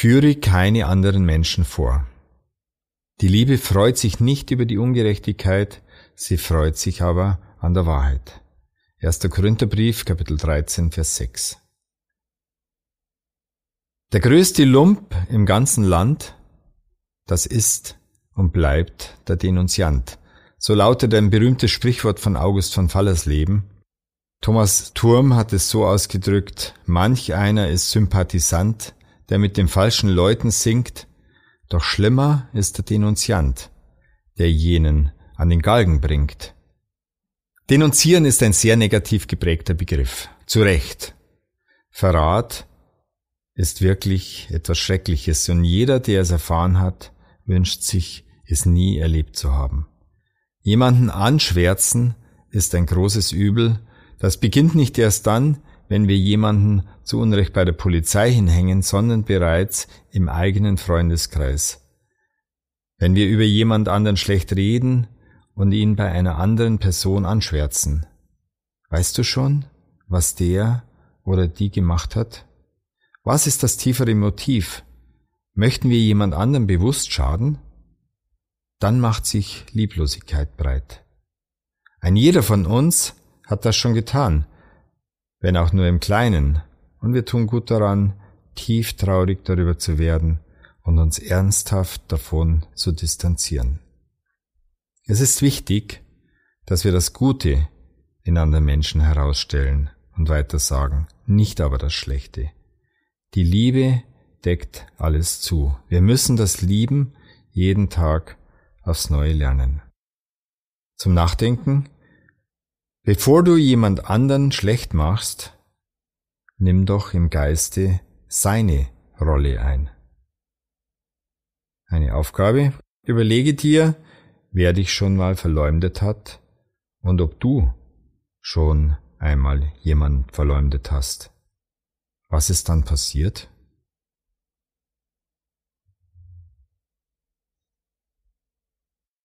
Führe keine anderen Menschen vor. Die Liebe freut sich nicht über die Ungerechtigkeit, sie freut sich aber an der Wahrheit. 1. Korintherbrief, Kapitel 13, Vers 6. Der größte Lump im ganzen Land, das ist und bleibt der Denunziant. So lautet ein berühmtes Sprichwort von August von Fallersleben. Thomas Turm hat es so ausgedrückt, manch einer ist Sympathisant, der mit den falschen Leuten singt, doch schlimmer ist der Denunziant, der jenen an den Galgen bringt. Denunzieren ist ein sehr negativ geprägter Begriff. Zu Recht. Verrat ist wirklich etwas Schreckliches und jeder, der es erfahren hat, wünscht sich, es nie erlebt zu haben. Jemanden anschwärzen ist ein großes Übel, das beginnt nicht erst dann, wenn wir jemanden zu Unrecht bei der Polizei hinhängen, sondern bereits im eigenen Freundeskreis. Wenn wir über jemand anderen schlecht reden und ihn bei einer anderen Person anschwärzen. Weißt du schon, was der oder die gemacht hat? Was ist das tiefere Motiv? Möchten wir jemand anderem bewusst schaden? Dann macht sich Lieblosigkeit breit. Ein jeder von uns hat das schon getan, wenn auch nur im Kleinen, und wir tun gut daran, tief traurig darüber zu werden und uns ernsthaft davon zu distanzieren. Es ist wichtig, dass wir das Gute in anderen Menschen herausstellen und weiter sagen, nicht aber das Schlechte. Die Liebe deckt alles zu. Wir müssen das Lieben jeden Tag aufs Neue lernen. Zum Nachdenken Bevor du jemand anderen schlecht machst, nimm doch im Geiste seine Rolle ein. Eine Aufgabe. Überlege dir, wer dich schon mal verleumdet hat und ob du schon einmal jemand verleumdet hast. Was ist dann passiert?